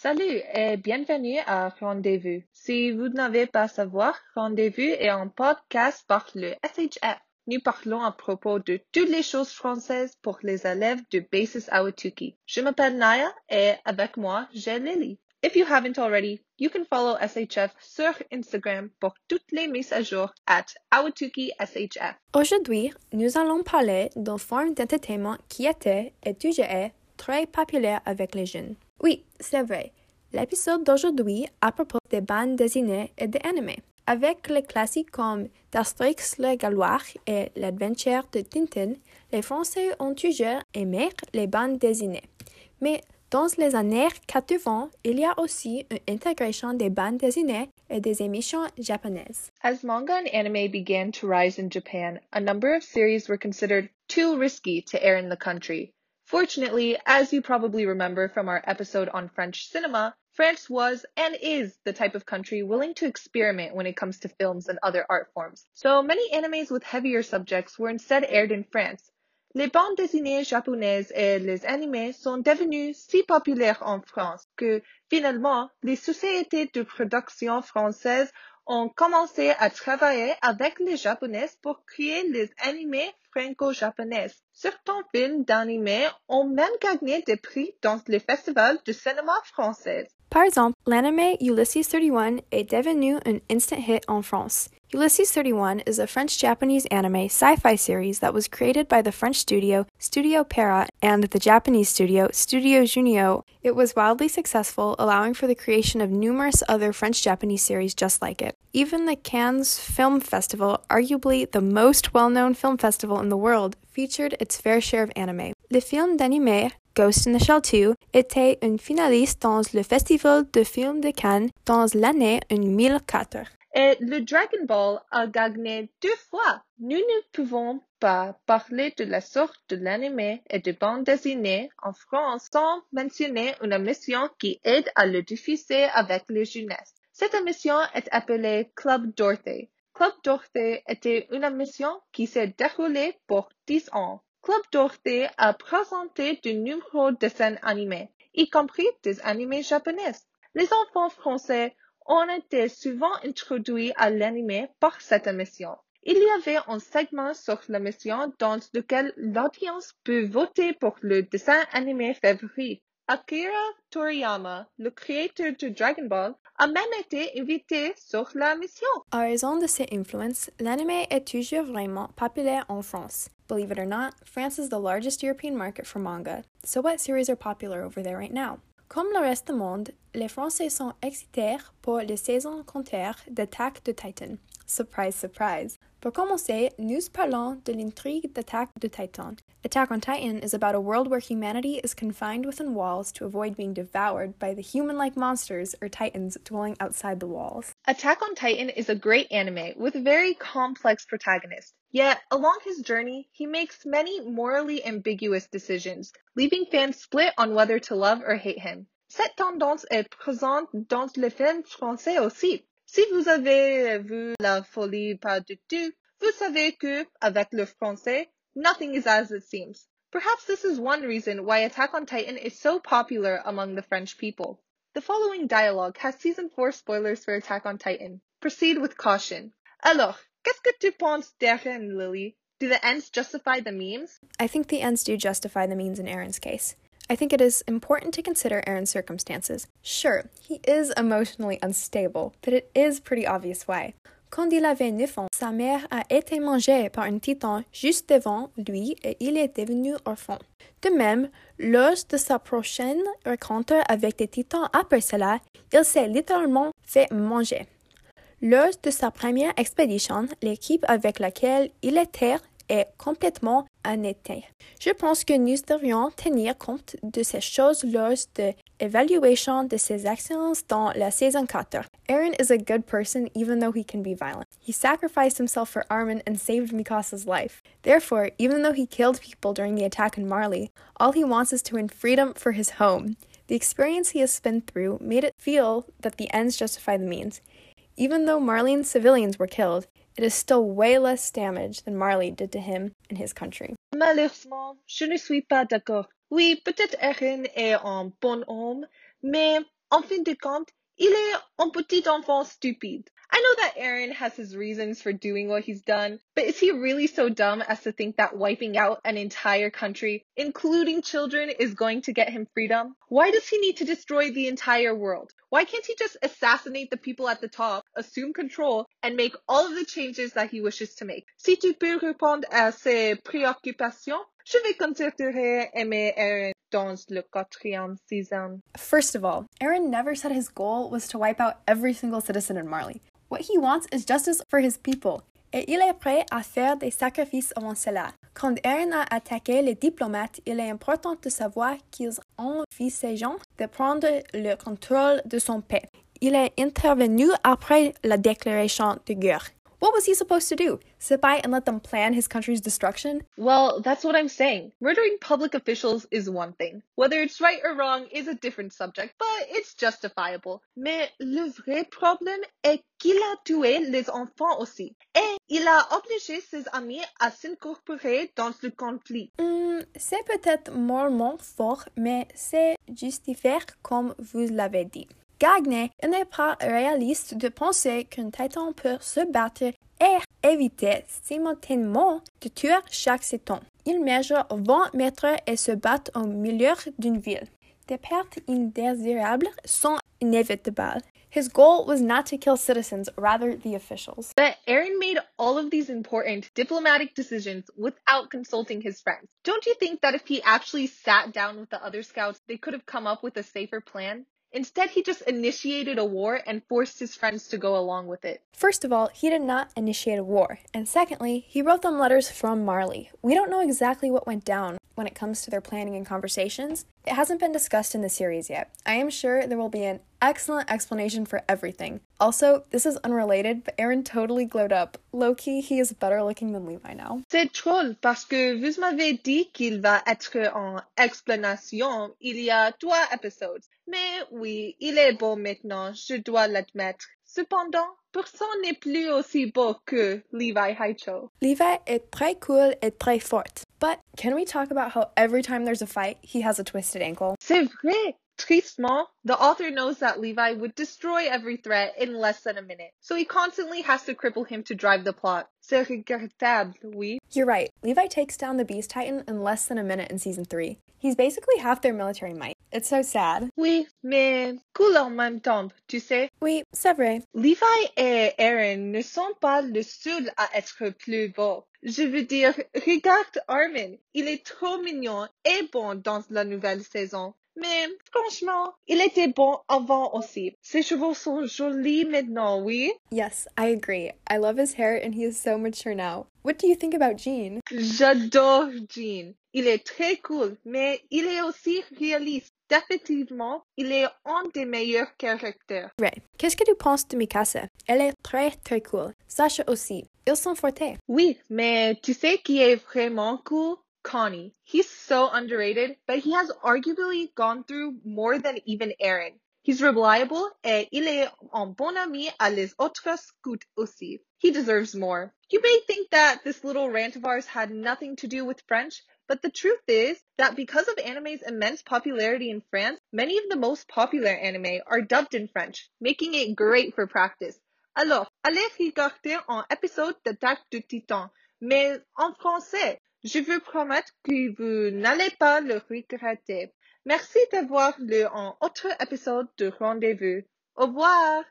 Salut et bienvenue à Rendez-vous. Si vous n'avez pas savoir, Rendez-vous est un podcast par le SHF. Nous parlons à propos de toutes les choses françaises pour les élèves de Basis Awatuki. Je m'appelle Naya et avec moi, j'ai Lily. If you haven't already, you can follow SHF sur Instagram pour toutes les mises à jour at Awatuki SHF. Aujourd'hui, nous allons parler d'une forme d'entertainment qui était et toujours est très populaire avec les jeunes. Oui, c'est vrai. L'épisode d'aujourd'hui à propos des bandes dessinées et des animés. Avec les classiques comme d'Asterix le Galois et l'Adventure de Tintin, les Français ont toujours aimé les bandes dessinées. Mais dans les années 80, il y a aussi une intégration des bandes dessinées et des émissions japonaises. As manga and anime began to rise in Japan, a number of series were considered too risky to air in the country. Fortunately, as you probably remember from our episode on French cinema, France was and is the type of country willing to experiment when it comes to films and other art forms. So many animes with heavier subjects were instead aired in France. Les bandes dessinées japonaises et les animés sont devenus si populaires en France que finalement, les sociétés de production françaises ont commencé à travailler avec les japonaises pour créer les animés franco-japonais. Certains films d'animés ont même gagné des prix dans les festivals de cinéma français. Par exemple, l'anime Ulysses 31 est devenu un instant hit en France. Ulysses 31 is a French-Japanese anime sci-fi series that was created by the French studio Studio Para and the Japanese studio Studio Junio. It was wildly successful, allowing for the creation of numerous other French-Japanese series just like it. Even the Cannes Film Festival, arguably the most well-known film festival in the world, featured its fair share of anime. Le film d'anime Ghost in the Shell 2 était une finaliste dans le Festival de films de Cannes dans l'année 2004. Et le Dragon Ball a gagné deux fois. Nous ne pouvons pas parler de la sorte de l'anime et de bande dessinée en France sans mentionner une émission qui aide à le diffuser avec les jeunesses. Cette émission est appelée Club Dorothy. Club Dorothy était une émission qui s'est déroulée pour 10 ans. Club Dorothy a présenté de nombreux dessins animés, y compris des animés japonais. Les enfants français ont été souvent introduits à l'anime par cette émission. Il y avait un segment sur l'émission dans lequel l'audience peut voter pour le dessin animé favori. Akira Toriyama, le créateur de Dragon Ball, a même été invité sur la mission. À raison de ses influences, l'anime est toujours vraiment populaire en France. Believe it or not, France is the largest European market for manga. So what series are popular over there right now? Comme le reste du monde, les Français sont excités pour les saisons comptées d'Attack de Titan. Surprise, surprise. Pour commencer, nous parlons de l'intrigue d'Attack de Titan. Attack on Titan is about a world where humanity is confined within walls to avoid being devoured by the human like monsters or titans dwelling outside the walls. Attack on Titan is a great anime with a very complex protagonist. Yet, along his journey, he makes many morally ambiguous decisions, leaving fans split on whether to love or hate him. Cette tendance est présente dans les films français aussi. Si vous avez vu La folie pas du tout, vous savez que, avec le français, nothing is as it seems. Perhaps this is one reason why Attack on Titan is so popular among the French people. The following dialogue has season 4 spoilers for Attack on Titan. Proceed with caution. Alors, qu'est-ce que tu penses d'Eren, Lily? Do the ends justify the memes? I think the ends do justify the means in Eren's case. I think it is important to consider Aaron's circumstances. Sure, he is emotionally unstable, but it is pretty obvious why. Quand il avait 9 ans, sa mère a été mangée par un titan juste devant lui et il est devenu orphan. De même, lors de sa prochaine rencontre avec des titans après cela, il s'est littéralement fait manger. Lors de sa première expédition, l'équipe avec laquelle il était est complètement anéantie. Je pense que nous devrions tenir compte de ces choses lors de l'évaluation de ses actions dans la saison 4. Eren is a good person even though he can be violent. He sacrificed himself for Armin and saved Mikasa's life. Therefore, even though he killed people during the attack on Marley, all he wants is to win freedom for his home. The experience he has been through made it feel that the ends justify the means. Even though Marlene's civilians were killed, it is still way less damage than Marley did to him and his country. Malheureusement, je ne suis pas d'accord. Oui, peut-être Eren est un bon homme, mais en fin de compte, il est un petit enfant stupide. I know that Eren has his reasons for doing what he's done, but is he really so dumb as to think that wiping out an entire country, including children, is going to get him freedom? Why does he need to destroy the entire world? Why can't he just assassinate the people at the top, assume control, and make all of the changes that he wishes to make? Si tu peux répondre à ces préoccupations, je vais considérer aimer Eren. First of all, Eren never said his goal was to wipe out every single citizen in Marley. What he wants is justice for his people. Et il est prêt à faire des sacrifices avant cela. Quand Aaron a attaqué les diplomates, il est important de savoir qu'ils ont envisageant de prendre le contrôle de son pays. Il est intervenu après la déclaration de guerre. What was he supposed to do? Sit by and let them plan his country's destruction? Well, that's what I'm saying. Murdering public officials is one thing. Whether it's right or wrong is a different subject, but it's justifiable. Mais le vrai problème est qu'il a tué les enfants aussi. Et il a obligé ses amis à s'incorporer dans le conflit. Hmm, c'est peut-être moralement fort, mais c'est justifié comme vous l'avez dit. Gagné, il n'est pas réaliste de penser qu'un titan peut se battre et éviter simultanément de tuer chaque titan. Il mesure 20 mètres et se bat au milieu d'une ville. Des pertes indésirables sont inévitables. His goal was not to kill citizens, rather the officials. But Eren made all of these important diplomatic decisions without consulting his friends. Don't you think that if he actually sat down with the other scouts, they could have come up with a safer plan? Instead, he just initiated a war and forced his friends to go along with it. First of all, he did not initiate a war. And secondly, he wrote them letters from Marley. We don't know exactly what went down when it comes to their planning and conversations. It hasn't been discussed in the series yet. I am sure there will be an excellent explanation for everything. Also, this is unrelated, but Eren totally glowed up. Low key, he is better looking than Levi now. C'est drôle parce que vous m'avez dit qu'il va être en explanation il y a trois épisodes. Mais oui, il est beau maintenant, je dois l'admettre. Cependant, personne n'est plus aussi beau que Levi Haicho. Levi est très cool et très fort. But can we talk about how every time there's a fight, he has a twisted ankle? C'est vrai. Tristement, the author knows that Levi would destroy every threat in less than a minute, so he constantly has to cripple him to drive the plot. C'est regrettable, oui. You're right. Levi takes down the Beast Titan in less than a minute in season 3. He's basically half their military might. It's so sad. Oui, mais cool en même temps, tu sais. Oui, c'est vrai. Levi et Eren ne sont pas les seuls à être plus beaux. Je veux dire, regarde Armin, il est trop mignon et bon dans la nouvelle saison. Mais franchement, il était bon avant aussi. Ses cheveux sont jolis maintenant, oui? Yes, I agree. I love his hair and he is so mature now. What do you think about Jean? J'adore Jean. Il est très cool, mais il est aussi réaliste. Définitivement, il est un des meilleurs caractères. Right. Qu'est-ce que tu penses de Mikasa? Elle est très très cool. Sasha aussi. Ils sont fortés. Oui, mais tu sais qui est vraiment cool? Connie. He's so underrated, but he has arguably gone through more than even Eren. He's reliable et il est un bon ami à les autres scouts aussi. He deserves more. You may think that this little rant of ours had nothing to do with French, but the truth is that because of anime's immense popularity in France, many of the most popular anime are dubbed in French, making it great for practice. Alors, allez regarder un épisode d'Attaque de Titan, mais en français. Je vous promets que vous n'allez pas le regretter. Merci d'avoir lu un autre épisode de Rendez-vous. Au revoir!